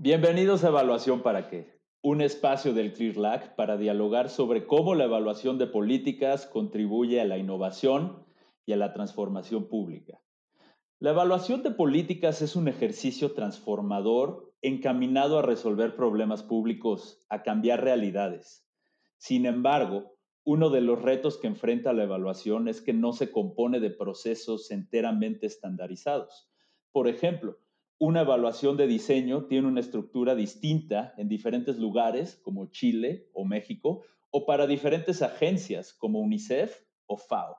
Bienvenidos a Evaluación para qué, un espacio del CLIRLAC para dialogar sobre cómo la evaluación de políticas contribuye a la innovación y a la transformación pública. La evaluación de políticas es un ejercicio transformador encaminado a resolver problemas públicos, a cambiar realidades. Sin embargo, uno de los retos que enfrenta la evaluación es que no se compone de procesos enteramente estandarizados. Por ejemplo, una evaluación de diseño tiene una estructura distinta en diferentes lugares, como Chile o México, o para diferentes agencias, como UNICEF o FAO.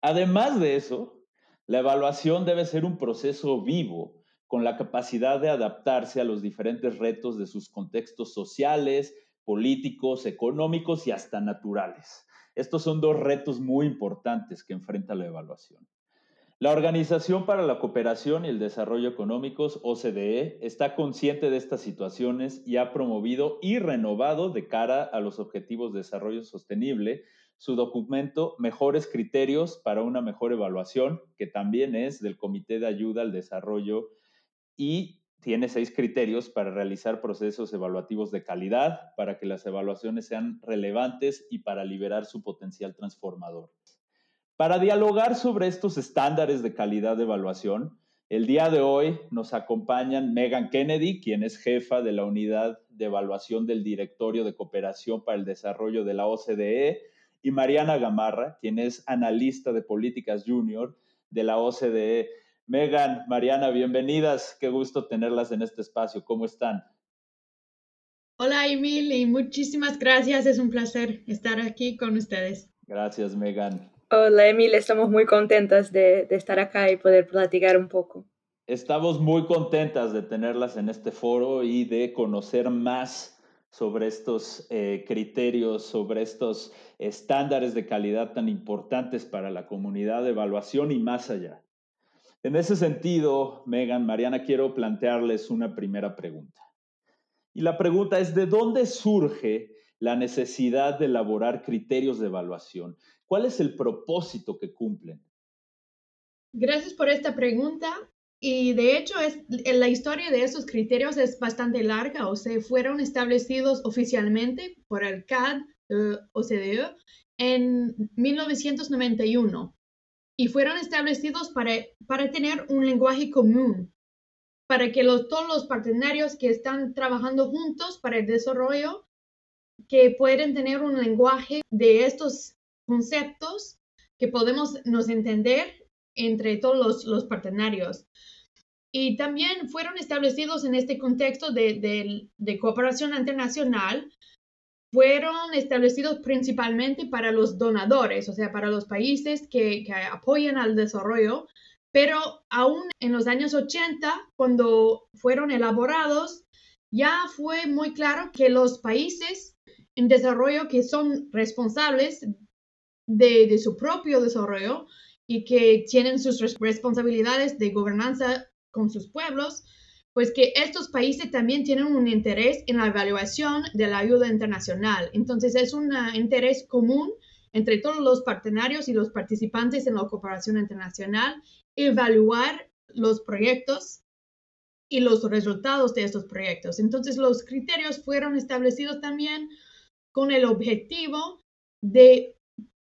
Además de eso, la evaluación debe ser un proceso vivo, con la capacidad de adaptarse a los diferentes retos de sus contextos sociales, políticos, económicos y hasta naturales. Estos son dos retos muy importantes que enfrenta la evaluación. La Organización para la Cooperación y el Desarrollo Económicos, OCDE, está consciente de estas situaciones y ha promovido y renovado de cara a los Objetivos de Desarrollo Sostenible su documento Mejores Criterios para una Mejor Evaluación, que también es del Comité de Ayuda al Desarrollo y tiene seis criterios para realizar procesos evaluativos de calidad, para que las evaluaciones sean relevantes y para liberar su potencial transformador. Para dialogar sobre estos estándares de calidad de evaluación, el día de hoy nos acompañan Megan Kennedy, quien es jefa de la unidad de evaluación del Directorio de Cooperación para el Desarrollo de la OCDE, y Mariana Gamarra, quien es analista de políticas junior de la OCDE. Megan, Mariana, bienvenidas. Qué gusto tenerlas en este espacio. ¿Cómo están? Hola, Emil, y muchísimas gracias. Es un placer estar aquí con ustedes. Gracias, Megan. Hola Emil, estamos muy contentas de, estar acá y poder platicar un poco. Estamos muy contentas de tenerlas en este foro y de conocer más sobre estos eh, criterios, sobre estos estándares de calidad tan importantes para la comunidad de evaluación y más allá. En ese sentido, Megan, Mariana, quiero plantearles una primera pregunta. Y la pregunta es, ¿de dónde surge la necesidad de elaborar criterios de evaluación? ¿Cuál es el propósito que cumplen? Gracias por esta pregunta. Y de hecho, es, la historia de esos criterios es bastante larga, o sea, fueron establecidos oficialmente por el CAD OCDE en 1991 y fueron establecidos para, para tener un lenguaje común, para que los, todos los partenarios que están trabajando juntos para el desarrollo, que pueden tener un lenguaje de estos conceptos que podemos nos entender entre todos los, los partenarios. Y también fueron establecidos en este contexto de, de, cooperación internacional, fueron establecidos principalmente para los donadores, o sea, para los países que, que apoyan al desarrollo, pero aún en los años 80, cuando fueron elaborados, ya fue muy claro que los países en desarrollo que son responsables de, su propio desarrollo y que tienen sus responsabilidades de gobernanza con sus pueblos, pues que estos países también tienen un interés en la evaluación de la ayuda internacional. Entonces es un interés común entre todos los partenarios y los participantes en la cooperación internacional evaluar los proyectos y los resultados de estos proyectos. Entonces los criterios fueron establecidos también con el objetivo de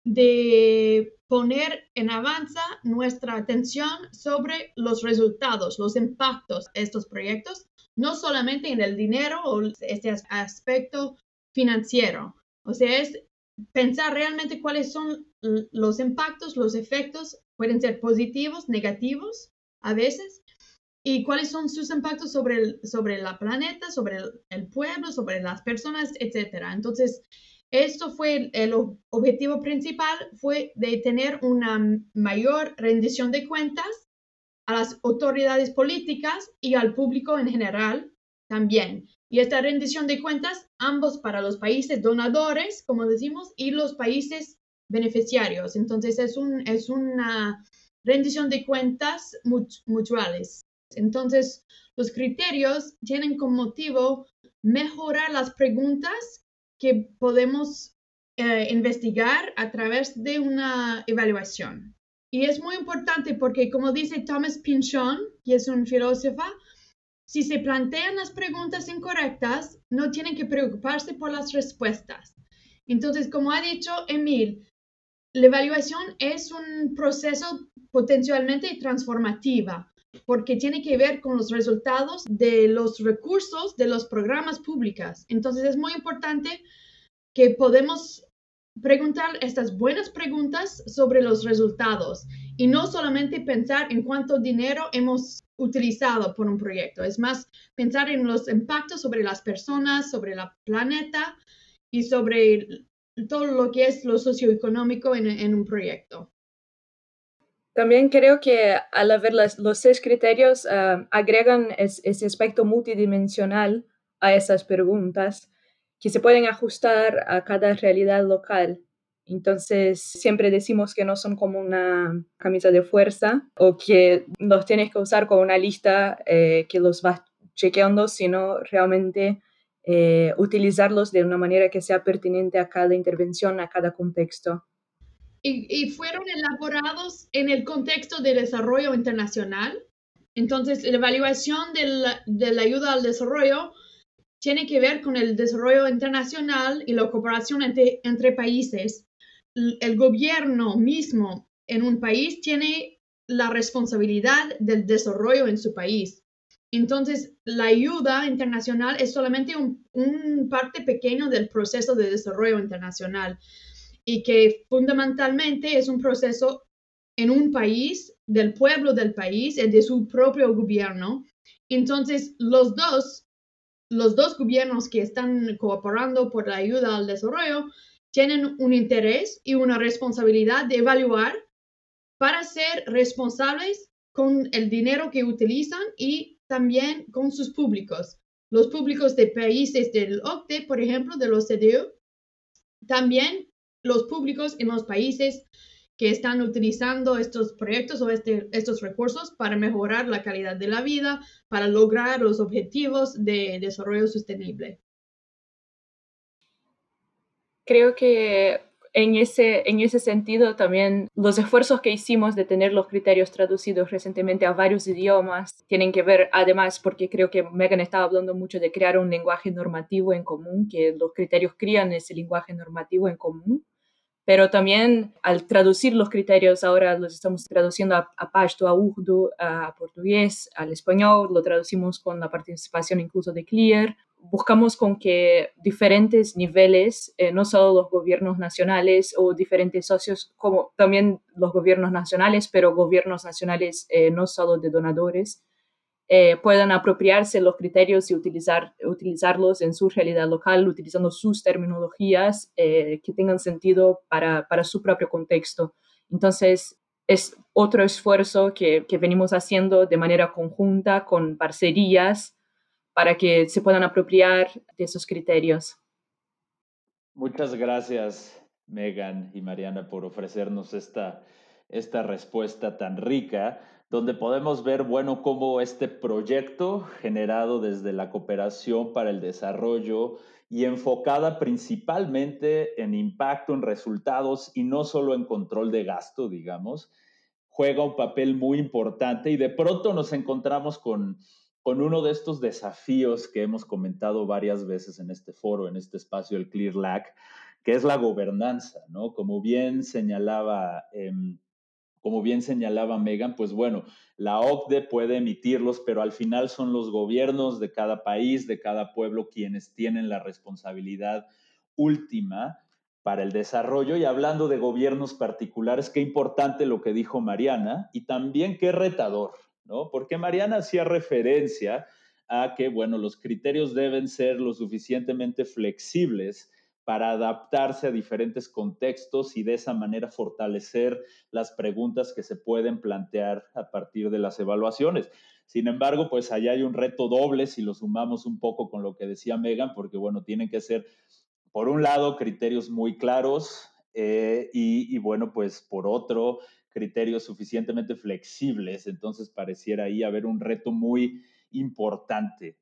de poner en avanza nuestra atención sobre los resultados, los impactos de estos proyectos, no solamente en el dinero o este aspecto financiero. O sea, es pensar realmente cuáles son los impactos, los efectos, pueden ser positivos, negativos a veces, y cuáles son sus impactos sobre el sobre la planeta, sobre el, el pueblo, sobre las personas, etc. Entonces, esto fue el objetivo principal, fue de tener una mayor rendición de cuentas a las autoridades políticas y al público en general también. Y esta rendición de cuentas, ambos para los países donadores, como decimos, y los países beneficiarios. Entonces es, un, es una rendición de cuentas mutuales. Entonces, los criterios tienen como motivo mejorar las preguntas que podemos eh, investigar a través de una evaluación. Y es muy importante porque, como dice Thomas Pynchon, que es un filósofo, Si se plantean las preguntas incorrectas, no tienen que preocuparse por las respuestas. Entonces, como ha dicho Emil, la evaluación es un proceso potencialmente transformativa porque tiene que ver con los resultados de los recursos de los programas públicos. Entonces es muy importante que podemos preguntar estas buenas preguntas sobre los resultados y no solamente pensar en cuánto dinero hemos utilizado por un proyecto, es más pensar en los impactos sobre las personas, sobre el planeta y sobre todo lo que es lo socioeconómico en, en un proyecto. También creo que al haber los seis criterios ah, agregan ese aspecto multidimensional a esas preguntas que se pueden ajustar a cada realidad local. Entonces, siempre decimos que no son como una camisa de fuerza o que los tienes que usar con una lista eh, que los vas chequeando, sino realmente eh, utilizarlos de una manera que sea pertinente a cada intervención, a cada contexto. Y, fueron elaborados en el contexto de desarrollo internacional. Entonces, la evaluación de la, ayuda al desarrollo tiene que ver con el desarrollo internacional y la cooperación entre, entre países. El gobierno mismo en un país tiene la responsabilidad del desarrollo en su país. Entonces, la ayuda internacional es solamente un, parte pequeño del proceso de desarrollo internacional y que fundamentalmente es un proceso en un país, del pueblo del país y de su propio gobierno. Entonces, los dos, los dos gobiernos que están cooperando por la ayuda al desarrollo tienen un interés y una responsabilidad de evaluar para ser responsables con el dinero que utilizan y también con sus públicos. Los públicos de países del OCDE, por ejemplo, de los CDU, también los públicos en los países que están utilizando estos proyectos o este, estos recursos para mejorar la calidad de la vida, para lograr los objetivos de desarrollo sostenible. Creo que en ese, en ese sentido, también los esfuerzos que hicimos de tener los criterios traducidos recientemente a varios idiomas tienen que ver, además, porque creo que Megan estaba hablando mucho de crear un lenguaje normativo en común, que los criterios crían ese lenguaje normativo en común. Pero también al traducir los criterios, ahora los estamos traduciendo a, a pashto, a urdu, a portugués, al español, lo traducimos con la participación incluso de CLEAR, buscamos con que diferentes niveles, eh, no solo los gobiernos nacionales o diferentes socios, como también los gobiernos nacionales, pero gobiernos nacionales eh, no solo de donadores, eh, puedan apropiarse los criterios y utilizar, utilizarlos en su realidad local, utilizando sus terminologías que tengan sentido para, para, su propio contexto. Entonces, es otro esfuerzo que, que venimos haciendo de manera conjunta con parcerías para que se puedan apropiar de esos criterios. Muchas gracias, Megan y Mariana, por ofrecernos esta, esta respuesta tan rica, donde podemos ver, bueno, cómo este proyecto generado desde la cooperación para el desarrollo y enfocada principalmente en impacto, en resultados y no solo en control de gasto, digamos, juega un papel muy importante y de pronto nos encontramos con con uno de estos desafíos que hemos comentado varias veces en este foro, en este espacio del Clear LAC, que es la gobernanza, ¿no? Como bien señalaba, em, como bien señalaba Megan, pues bueno, la OCDE puede emitirlos, pero al final son los gobiernos de cada país, de cada pueblo, quienes tienen la responsabilidad última para el desarrollo. Y hablando de gobiernos particulares, qué importante lo que dijo Mariana y también qué retador, ¿no? Porque Mariana hacía referencia a que, bueno, los criterios deben ser lo suficientemente flexibles para adaptarse a diferentes contextos y de esa manera fortalecer las preguntas que se pueden plantear a partir de las evaluaciones. Sin embargo, pues allá hay un reto doble si lo sumamos un poco con lo que decía Megan, porque bueno, tienen que ser, por un lado, criterios muy claros eh, y, y, bueno, pues por otro, criterios suficientemente flexibles, entonces pareciera ahí haber un reto muy importante.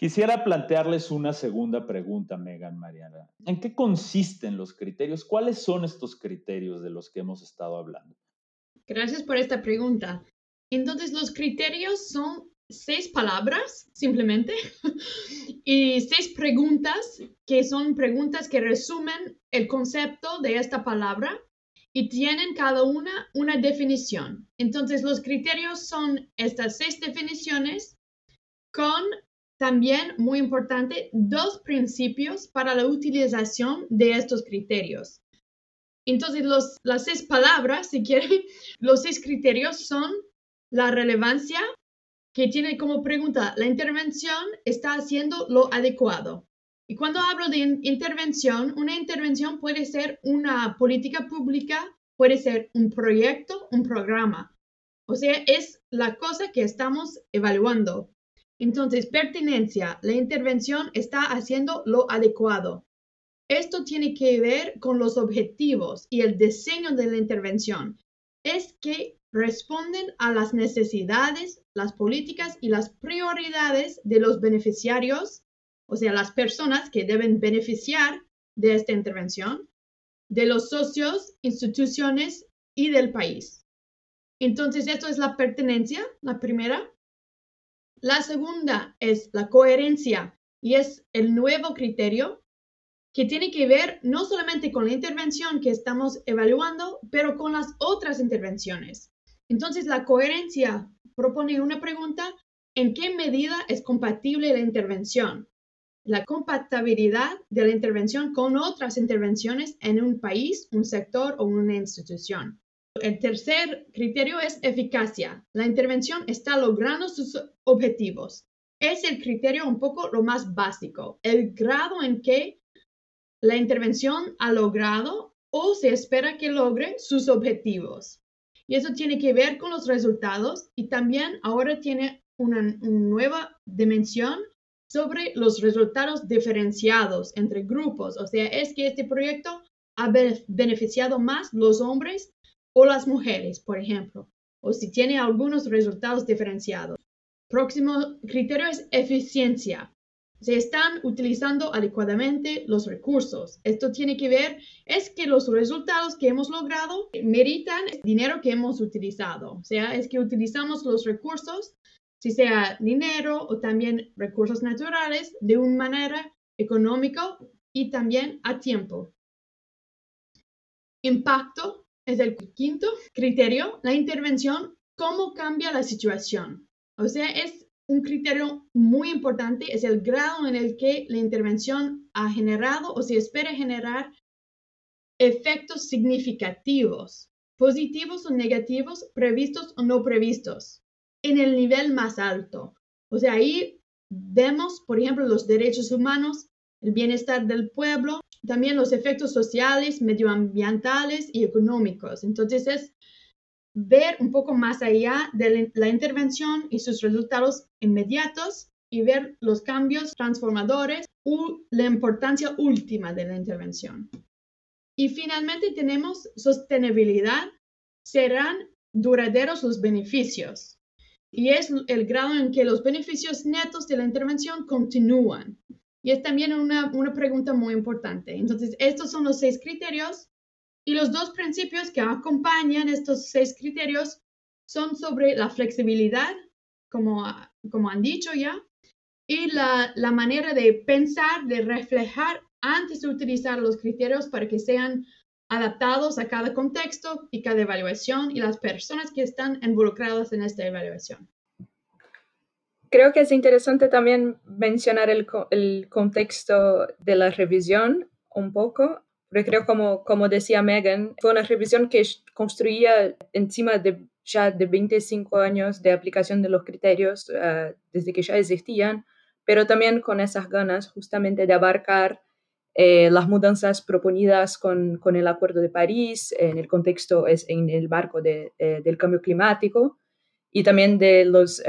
Quisiera plantearles una segunda pregunta, Megan Mariana. ¿En qué consisten los criterios? ¿Cuáles son estos criterios de los que hemos estado hablando? Gracias por esta pregunta. Entonces, los criterios son seis palabras simplemente y seis preguntas que son preguntas que resumen el concepto de esta palabra y tienen cada una una definición. Entonces los criterios son estas seis definiciones con también, muy importante, dos principios para la utilización de estos criterios. Entonces, los, las seis palabras, si quieren, los seis criterios son la relevancia, que tiene como pregunta, ¿la intervención está haciendo lo adecuado? Y cuando hablo de intervención, una intervención puede ser una política pública, puede ser un proyecto, un programa. O sea, es la cosa que estamos evaluando. Entonces, pertinencia, la intervención está haciendo lo adecuado. Esto tiene que ver con los objetivos y el diseño de la intervención. Es que responden a las necesidades, las políticas y las prioridades de los beneficiarios, o sea, las personas que deben beneficiar de esta intervención, de los socios, instituciones y del país. Entonces, esto es la pertenencia, la primera. La segunda es la coherencia y es el nuevo criterio que tiene que ver no solamente con la intervención que estamos evaluando, pero con las otras intervenciones. Entonces, la coherencia propone una pregunta, ¿en qué medida es compatible la intervención? La compatibilidad de la intervención con otras intervenciones en un país, un sector o una institución. El tercer criterio es eficacia. La intervención está logrando sus objetivos. Es el criterio un poco lo más básico, el grado en que la intervención ha logrado o se espera que logre sus objetivos. Y eso tiene que ver con los resultados y también ahora tiene una, nueva dimensión sobre los resultados diferenciados entre grupos. O sea, es que este proyecto ha beneficiado más los hombres o las mujeres, por ejemplo, o si tiene algunos resultados diferenciados. Próximo criterio es eficiencia se están utilizando adecuadamente los recursos. Esto tiene que ver, es que los resultados que hemos logrado meritan dinero que hemos utilizado. O sea, es que utilizamos los recursos, si sea dinero o también recursos naturales, de una manera económica y también a tiempo. Impacto es el quinto criterio, la intervención, cómo cambia la situación. O sea, es un criterio muy importante es el grado en el que la intervención ha generado o se espera generar efectos significativos, positivos o negativos, previstos o no previstos, en el nivel más alto. O sea, ahí vemos, por ejemplo, los derechos humanos, el bienestar del pueblo, también los efectos sociales, medioambientales y económicos. Entonces es ver un poco más allá de la intervención y sus resultados inmediatos y ver los cambios transformadores o la importancia última de la intervención. Y finalmente tenemos sostenibilidad. Serán duraderos los beneficios. Y es el grado en que los beneficios netos de la intervención continúan. Y es también una, una pregunta muy importante. Entonces, estos son los seis criterios y los dos principios que acompañan estos seis criterios son sobre la flexibilidad, como, como han dicho ya, y la, la manera de pensar, de reflejar antes de utilizar los criterios para que sean adaptados a cada contexto y cada evaluación y las personas que están involucradas en esta evaluación. Creo que es interesante también mencionar el, el contexto de la revisión un poco, porque creo, como, como decía Megan, fue una revisión que construía encima de ya de 25 años de aplicación de los criterios eh, desde que ya existían, pero también con esas ganas justamente de abarcar eh, las mudanzas proponidas con, con, el Acuerdo de París, en el contexto, es en el marco de, eh, del cambio climático y también de los,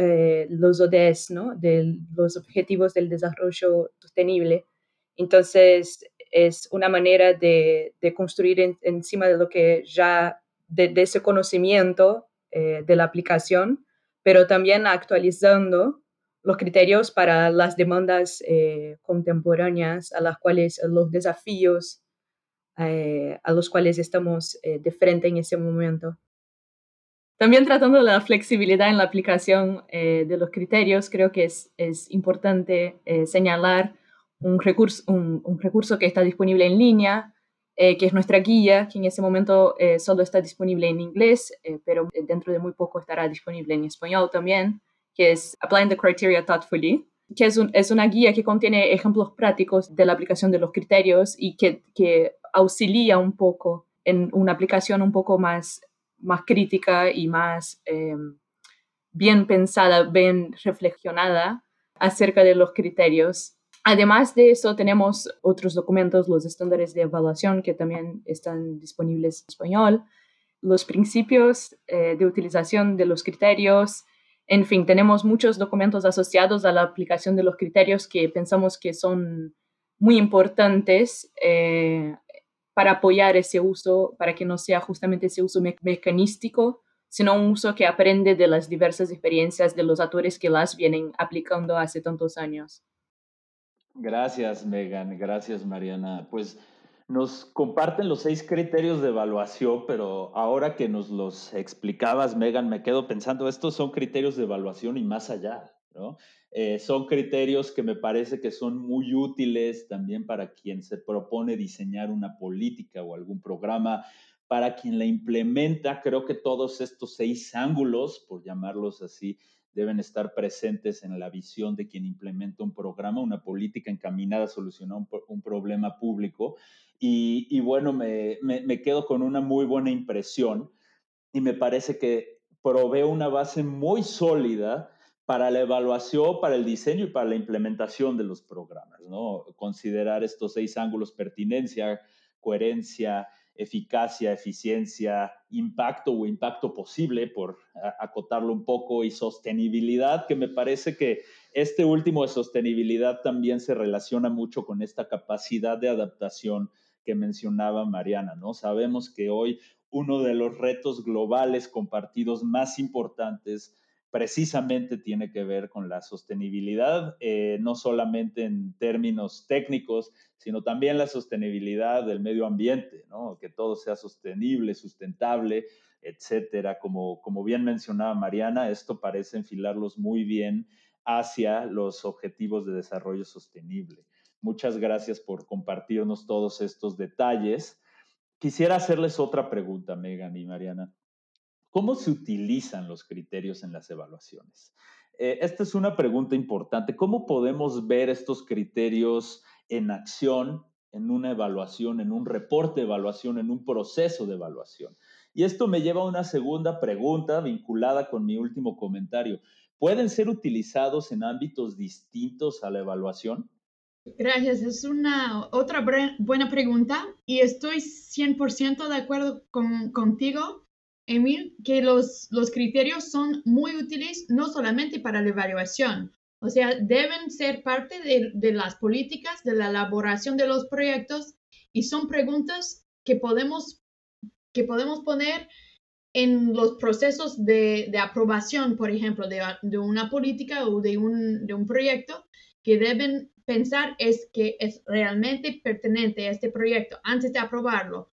los ODS, ¿no? de los Objetivos del Desarrollo Sostenible. Entonces, es una manera de, construir encima de lo que ya, de, ese conocimiento eh, de la aplicación, pero también actualizando los criterios para las demandas eh, contemporáneas a las cuales los desafíos eh, a los cuales estamos de frente en ese momento. También tratando de la flexibilidad en la aplicación eh, de los criterios, creo que es, es importante eh, señalar un recurso, un, recurso que está disponible en línea, eh, que es nuestra guía, que en ese momento solo está disponible en inglés, pero dentro de muy poco estará disponible en español también, que es Applying the Criteria Thoughtfully, que es, es una guía que contiene ejemplos prácticos de la aplicación de los criterios y que, que auxilia un poco en una aplicación un poco más más crítica y más eh, bien pensada, bien reflexionada acerca de los criterios. Además de eso, tenemos otros documentos, los estándares de evaluación que también están disponibles en español, los principios eh, de utilización de los criterios. En fin, tenemos muchos documentos asociados a la aplicación de los criterios que pensamos que son muy importantes eh, para apoyar ese uso, para que no sea justamente ese uso mecanístico, sino un uso que aprende de las diversas experiencias de los autores que las vienen aplicando hace tantos años. Gracias, Megan. Gracias, Mariana. Pues nos comparten los seis criterios de evaluación, pero ahora que nos los explicabas, Megan, me quedo pensando, estos son criterios de evaluación y más allá, ¿no? Eh, son criterios que me parece que son muy útiles también para quien se propone diseñar una política o algún programa, para quien la implementa. Creo que todos estos seis ángulos, por llamarlos así, deben estar presentes en la visión de quien implementa un programa, una política encaminada a solucionar un, problema público. Y, bueno, me, me quedo con una muy buena impresión y me parece que provee una base muy sólida para la evaluación, para el diseño y para la implementación de los programas, ¿no? Considerar estos seis ángulos, pertinencia, coherencia, eficacia, eficiencia, impacto o impacto posible, por acotarlo un poco, y sostenibilidad, que me parece que este último de sostenibilidad también se relaciona mucho con esta capacidad de adaptación que mencionaba Mariana, ¿no? Sabemos que hoy uno de los retos globales compartidos más importantes precisamente tiene que ver con la sostenibilidad, eh, no solamente en términos técnicos, sino también la sostenibilidad del medio ambiente, que todo sea sostenible, sustentable, etcétera. Como, como bien mencionaba Mariana, esto parece enfilarlos muy bien hacia los objetivos de desarrollo sostenible. Muchas gracias por compartirnos todos estos detalles. Quisiera hacerles otra pregunta, Megan y Mariana. ¿Cómo se utilizan los criterios en las evaluaciones? Eh, esta es una pregunta importante. ¿Cómo podemos ver estos criterios en acción en una evaluación, en un reporte de evaluación, en un proceso de evaluación? Y esto me lleva a una segunda pregunta vinculada con mi último comentario. ¿Pueden ser utilizados en ámbitos distintos a la evaluación? Gracias, es una otra buena pregunta y estoy 100% de acuerdo con, contigo Emil, que los, los criterios son muy útiles no solamente para la evaluación, o sea, deben ser parte de, de, las políticas, de la elaboración de los proyectos y son preguntas que podemos, que podemos poner en los procesos de, de aprobación, por ejemplo, de, de, una política o un, de un proyecto que deben pensar es que es realmente pertinente a este proyecto antes de aprobarlo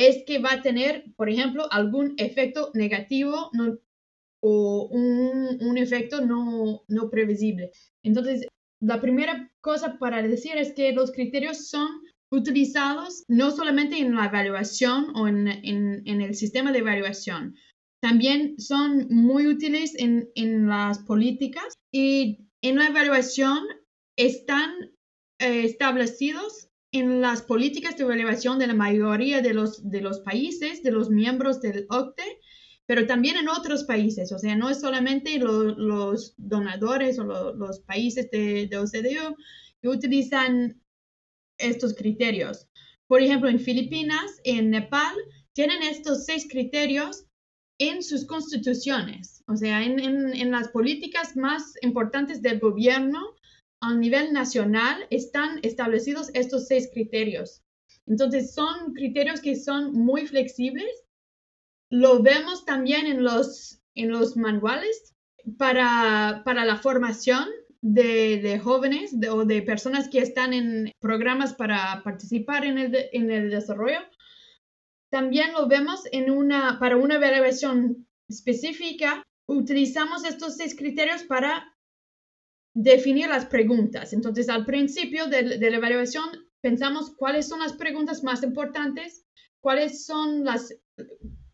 es que va a tener, por ejemplo, algún efecto negativo o un, efecto no, no previsible. Entonces, la primera cosa para decir es que los criterios son utilizados no solamente en la evaluación o en, el sistema de evaluación, también son muy útiles en, en, las políticas y en la evaluación están eh, establecidos en las políticas de evaluación de la mayoría de los, de los países, de los miembros del OCDE, pero también en otros países. O sea, no es solamente los donadores o los países de, de OCDE que utilizan estos criterios. Por ejemplo, en Filipinas, en Nepal, tienen estos seis criterios en sus constituciones, o sea, en, en, en las políticas más importantes del gobierno a nivel nacional están establecidos estos seis criterios. Entonces, son criterios que son muy flexibles. Lo vemos también en los, en los manuales para, para la formación de, de jóvenes o de personas que están en programas para participar en el, en el desarrollo. También lo vemos en una, para una evaluación específica, utilizamos estos seis criterios para definir las preguntas. Entonces, al principio de, la evaluación, pensamos cuáles son las preguntas más importantes, cuáles son las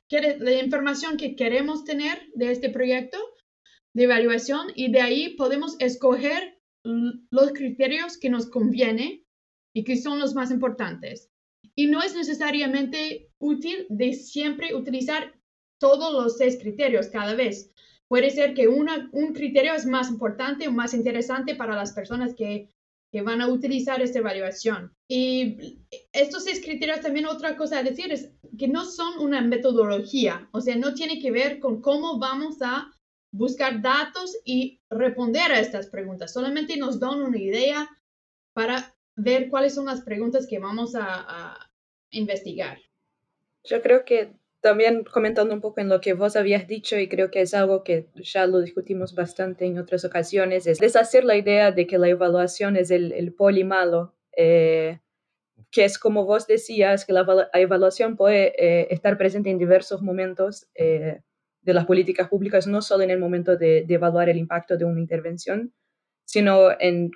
la información que queremos tener de este proyecto de evaluación y de ahí podemos escoger los criterios que nos conviene y que son los más importantes. Y no es necesariamente útil de siempre utilizar todos los seis criterios cada vez. Puede ser que un criterio es más importante o más interesante para las personas que, que van a utilizar esta evaluación. Y estos seis criterios también otra cosa a decir es que no son una metodología, o sea, no tiene que ver con cómo vamos a buscar datos y responder a estas preguntas. Solamente nos dan una idea para ver cuáles son las preguntas que vamos a, investigar. Yo creo que también comentando un poco en lo que vos habías dicho, y creo que es algo que ya lo discutimos bastante en otras ocasiones, es deshacer la idea de que la evaluación es el, el poli malo, eh, que es como vos decías, que la evaluación puede eh, estar presente en diversos momentos eh, de las políticas públicas, no solo en el momento de, evaluar el impacto de una intervención, sino en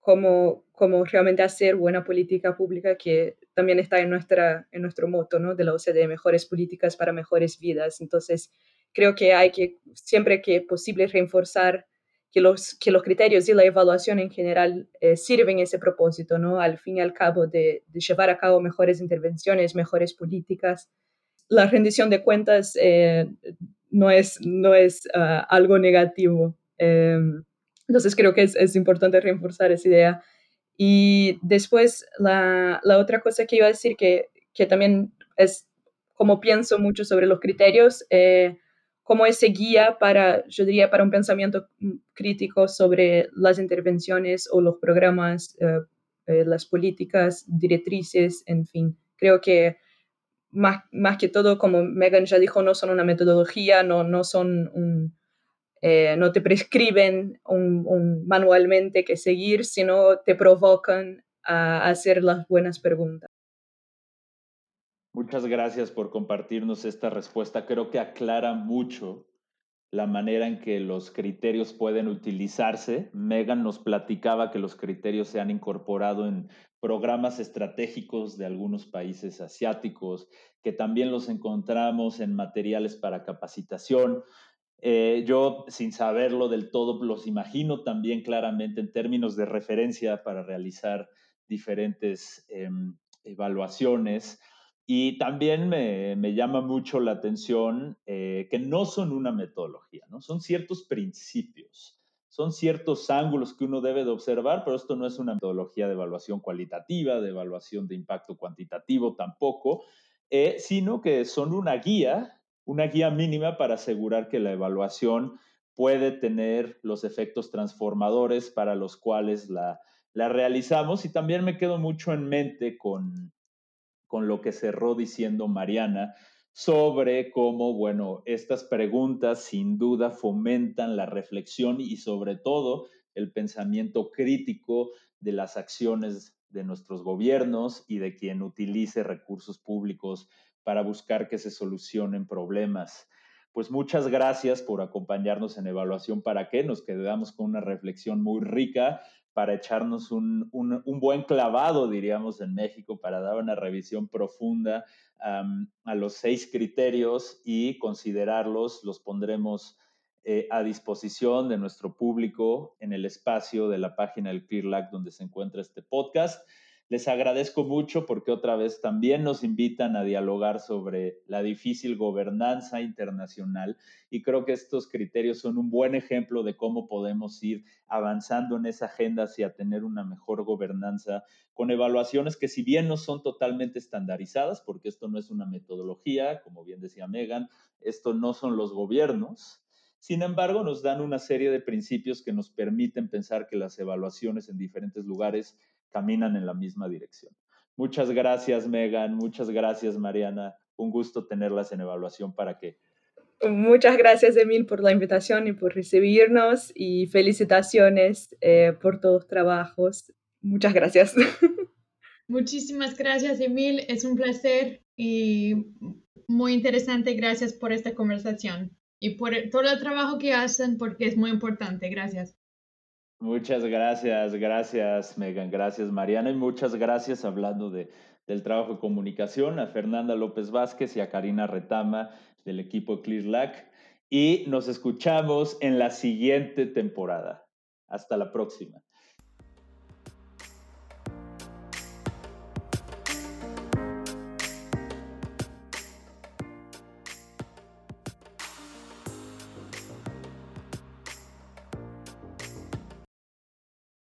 cómo, cómo, realmente hacer buena política pública, que también está en, nuestra, en nuestro moto ¿no? de la OCDE, mejores políticas para mejores vidas. Entonces, creo que hay que, siempre que posible, reforzar que los, que los criterios y la evaluación en general eh, sirven ese propósito, ¿no? Al fin y al cabo, de, llevar a cabo mejores intervenciones, mejores políticas. La rendición de cuentas eh, no es, no es ah, algo negativo. Em, entonces creo que es, es, importante reforzar esa idea. Y después la, la, otra cosa que iba a decir que, que también es como pienso mucho sobre los criterios, eh, como ese guía para, yo diría, para un pensamiento crítico sobre las intervenciones o los programas, eh, eh, las políticas, directrices, en fin. Creo que más, más que todo, como Megan ya dijo, no son una metodología, no, no son un, eh, no te prescriben un, manualmente que seguir, sino te provocan a hacer las buenas preguntas. Muchas gracias por compartirnos esta respuesta. Creo que aclara mucho la manera en que los criterios pueden utilizarse. Megan nos platicaba que los criterios se han incorporado en programas estratégicos de algunos países asiáticos, que también los encontramos en materiales para capacitación. Eh, yo, sin saberlo del todo, los imagino también claramente en términos de referencia para realizar diferentes em, evaluaciones. Y también me, llama mucho la atención eh, que no son una metodología, ¿no? Son ciertos principios, son ciertos ángulos que uno debe de observar, pero esto no es una metodología de evaluación cualitativa, de evaluación de impacto cuantitativo tampoco, eh, sino que son una guía, una guía mínima para asegurar que la evaluación puede tener los efectos transformadores para los cuales la, la realizamos. Y también me quedo mucho en mente con con lo que cerró diciendo Mariana sobre cómo, bueno, estas preguntas sin duda fomentan la reflexión y sobre todo el pensamiento crítico de las acciones de nuestros gobiernos y de quien utilice recursos públicos para buscar que se solucionen problemas. Pues muchas gracias por acompañarnos en Evaluación para qué. Nos quedamos con una reflexión muy rica para echarnos un, buen clavado, diríamos, en México, para dar una revisión profunda a los seis criterios y considerarlos, los pondremos eh, a disposición de nuestro público en el espacio de la página del ClearLac donde se encuentra este podcast. Les agradezco mucho porque otra vez también nos invitan a dialogar sobre la difícil gobernanza internacional y creo que estos criterios son un buen ejemplo de cómo podemos ir avanzando en esa agenda hacia tener una mejor gobernanza con evaluaciones que si bien no son totalmente estandarizadas, porque esto no es una metodología, como bien decía Megan, esto no son los gobiernos, sin embargo, nos dan una serie de principios que nos permiten pensar que las evaluaciones en diferentes lugares caminan en la misma dirección. Muchas gracias, Megan. Muchas gracias, Mariana. Un gusto tenerlas en evaluación para que. Muchas gracias, Emil, por la invitación y por recibirnos y felicitaciones eh, por todos los trabajos. Muchas gracias. Muchísimas gracias, Emil. Es un placer y muy interesante. Gracias por esta conversación. y por todo el trabajo que hacen porque es muy importante. Gracias. Muchas gracias, gracias Megan, gracias Mariana y muchas gracias hablando de, del trabajo de comunicación a Fernanda López Vázquez y a Karina Retama del equipo ClearLac y nos escuchamos en la siguiente temporada. Hasta la próxima.